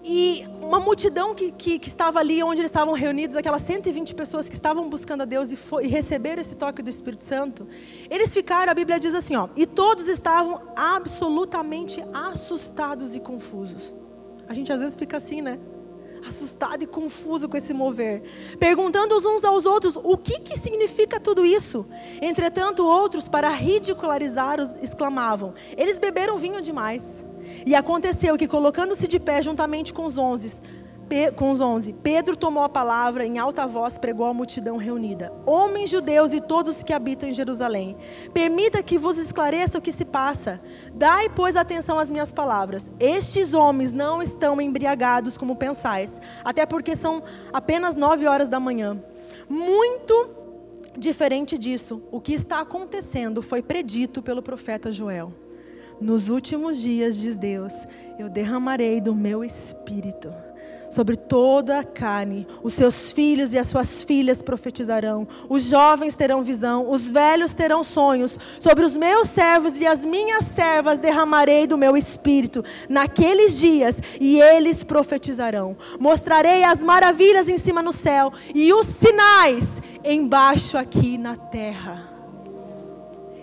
[SPEAKER 1] E uma multidão que, que, que, estava ali onde eles estavam reunidos, aquelas 120 pessoas que estavam buscando a Deus e, foi, e receberam esse toque do Espírito Santo, eles ficaram, a Bíblia diz assim, ó, e todos estavam absolutamente assustados e confusos. A gente às vezes fica assim, né? Assustado e confuso com esse mover, perguntando uns aos outros o que, que significa tudo isso. Entretanto, outros, para ridicularizar-os, exclamavam: Eles beberam vinho demais. E aconteceu que, colocando-se de pé juntamente com os onze, com os onze, Pedro tomou a palavra em alta voz, pregou à multidão reunida: Homens judeus e todos que habitam em Jerusalém, permita que vos esclareça o que se passa. Dai, pois, atenção às minhas palavras. Estes homens não estão embriagados como pensais, até porque são apenas nove horas da manhã. Muito diferente disso, o que está acontecendo foi predito pelo profeta Joel. Nos últimos dias, diz Deus, eu derramarei do meu espírito sobre toda a carne. Os seus filhos e as suas filhas profetizarão. Os jovens terão visão, os velhos terão sonhos. Sobre os meus servos e as minhas servas derramarei do meu espírito naqueles dias e eles profetizarão. Mostrarei as maravilhas em cima no céu e os sinais embaixo aqui na terra.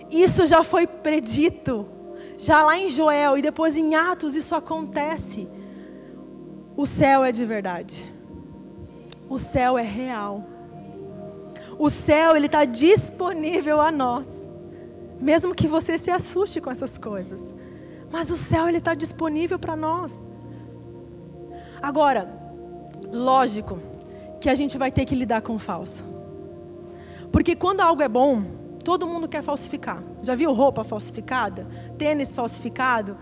[SPEAKER 1] Isso já foi predito já lá em Joel e depois em Atos isso acontece. O céu é de verdade. O céu é real. O céu ele está disponível a nós, mesmo que você se assuste com essas coisas. Mas o céu ele está disponível para nós. Agora, lógico que a gente vai ter que lidar com o falso, porque quando algo é bom, Todo mundo quer falsificar. Já viu roupa falsificada? Tênis falsificado?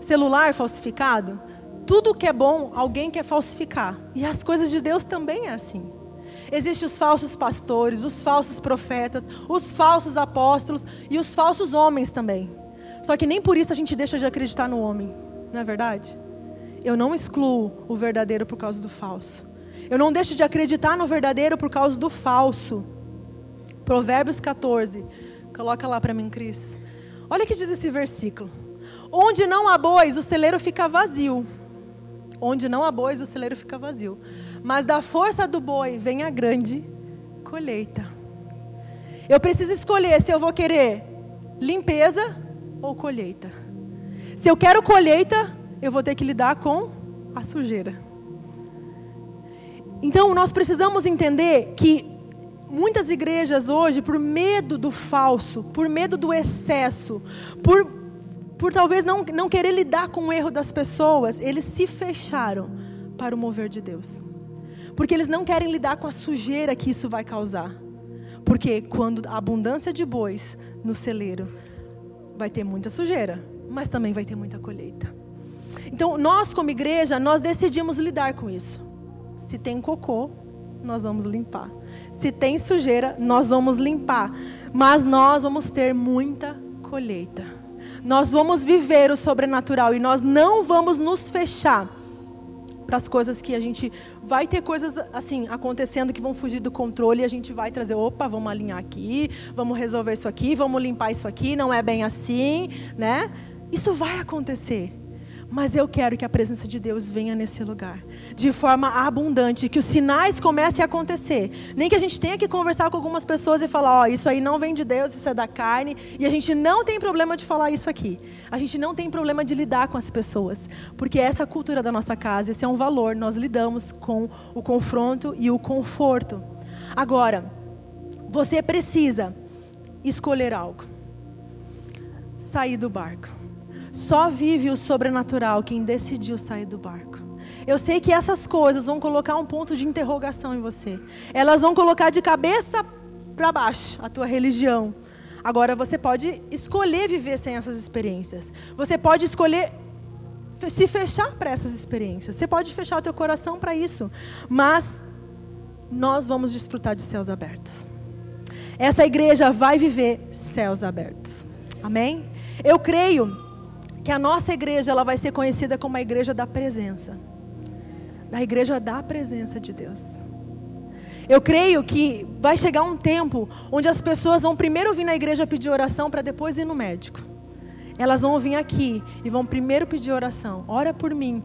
[SPEAKER 1] Celular falsificado? Tudo que é bom, alguém quer falsificar. E as coisas de Deus também é assim. Existem os falsos pastores, os falsos profetas, os falsos apóstolos e os falsos homens também. Só que nem por isso a gente deixa de acreditar no homem, não é verdade? Eu não excluo o verdadeiro por causa do falso. Eu não deixo de acreditar no verdadeiro por causa do falso. Provérbios 14. Coloca lá para mim, Cris. Olha o que diz esse versículo. Onde não há bois, o celeiro fica vazio. Onde não há bois, o celeiro fica vazio. Mas da força do boi vem a grande colheita. Eu preciso escolher se eu vou querer limpeza ou colheita. Se eu quero colheita, eu vou ter que lidar com a sujeira. Então, nós precisamos entender que muitas igrejas hoje, por medo do falso, por medo do excesso, por, por talvez não, não querer lidar com o erro das pessoas, eles se fecharam para o mover de Deus. Porque eles não querem lidar com a sujeira que isso vai causar. Porque quando a abundância de bois no celeiro, vai ter muita sujeira, mas também vai ter muita colheita. Então, nós como igreja, nós decidimos lidar com isso. Se tem cocô, nós vamos limpar. Se tem sujeira, nós vamos limpar. Mas nós vamos ter muita colheita. Nós vamos viver o sobrenatural e nós não vamos nos fechar para as coisas que a gente vai ter coisas assim acontecendo que vão fugir do controle e a gente vai trazer, opa, vamos alinhar aqui, vamos resolver isso aqui, vamos limpar isso aqui, não é bem assim, né? Isso vai acontecer. Mas eu quero que a presença de Deus venha nesse lugar, de forma abundante, que os sinais comecem a acontecer. Nem que a gente tenha que conversar com algumas pessoas e falar: Ó, oh, isso aí não vem de Deus, isso é da carne. E a gente não tem problema de falar isso aqui. A gente não tem problema de lidar com as pessoas, porque essa é a cultura da nossa casa, esse é um valor. Nós lidamos com o confronto e o conforto. Agora, Você precisa escolher algo. Sair do barco. Só vive o sobrenatural quem decidiu sair do barco. Eu sei que essas coisas vão colocar um ponto de interrogação em você. Elas vão colocar de cabeça para baixo a tua religião. Agora você pode escolher viver sem essas experiências. Você pode escolher se fechar para essas experiências. Você pode fechar o teu coração para isso. Mas nós vamos desfrutar de céus abertos. Essa igreja vai viver céus abertos. Amém? Eu creio que a nossa igreja ela vai ser conhecida como a igreja da presença. Da igreja da presença de Deus. Eu creio que vai chegar um tempo onde as pessoas vão primeiro vir na igreja pedir oração para depois ir no médico. Elas vão vir aqui e vão primeiro pedir oração. Ora por mim.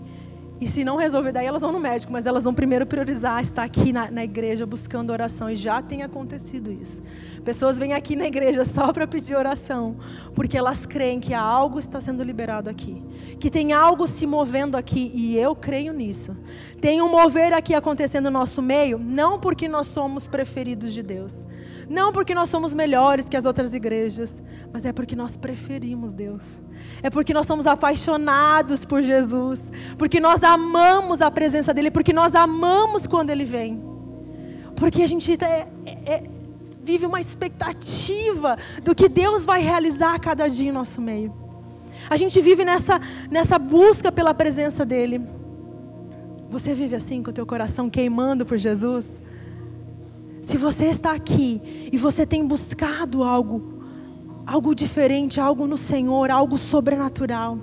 [SPEAKER 1] E se não resolver, daí elas vão no médico, mas elas vão primeiro priorizar estar aqui na, na igreja buscando oração. E já tem acontecido isso. Pessoas vêm aqui na igreja só para pedir oração, porque elas creem que algo está sendo liberado aqui, que tem algo se movendo aqui, e eu creio nisso. Tem um mover aqui acontecendo no nosso meio, não porque nós somos preferidos de Deus, não porque nós somos melhores que as outras igrejas, mas é porque nós preferimos Deus. É porque nós somos apaixonados por Jesus, porque nós amamos a presença dEle, porque nós amamos quando Ele vem. Porque a gente é, é, é, vive uma expectativa do que Deus vai realizar a cada dia em nosso meio. A gente vive nessa, nessa busca pela presença dEle. Você vive assim com o teu coração queimando por Jesus? Se você está aqui e você tem buscado algo, algo diferente, algo no Senhor, algo sobrenatural,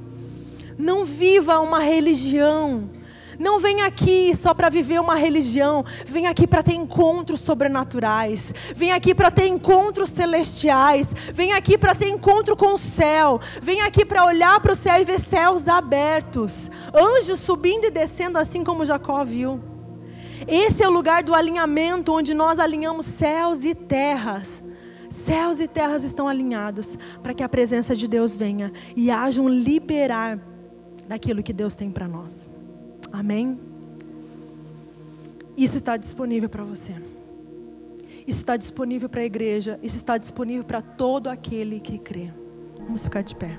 [SPEAKER 1] não viva uma religião. Não vem aqui só para viver uma religião, vem aqui para ter encontros sobrenaturais, vem aqui para ter encontros celestiais, vem aqui para ter encontro com o céu, vem aqui para olhar para o céu e ver céus abertos, anjos subindo e descendo assim como Jacó viu. Esse é o lugar do alinhamento, onde nós alinhamos céus e terras. Céus e terras estão alinhados para que a presença de Deus venha e haja um liberar daquilo que Deus tem para nós. Amém? Isso está disponível para você. Isso está disponível para a igreja. Isso está disponível para todo aquele que crê. Vamos ficar de pé.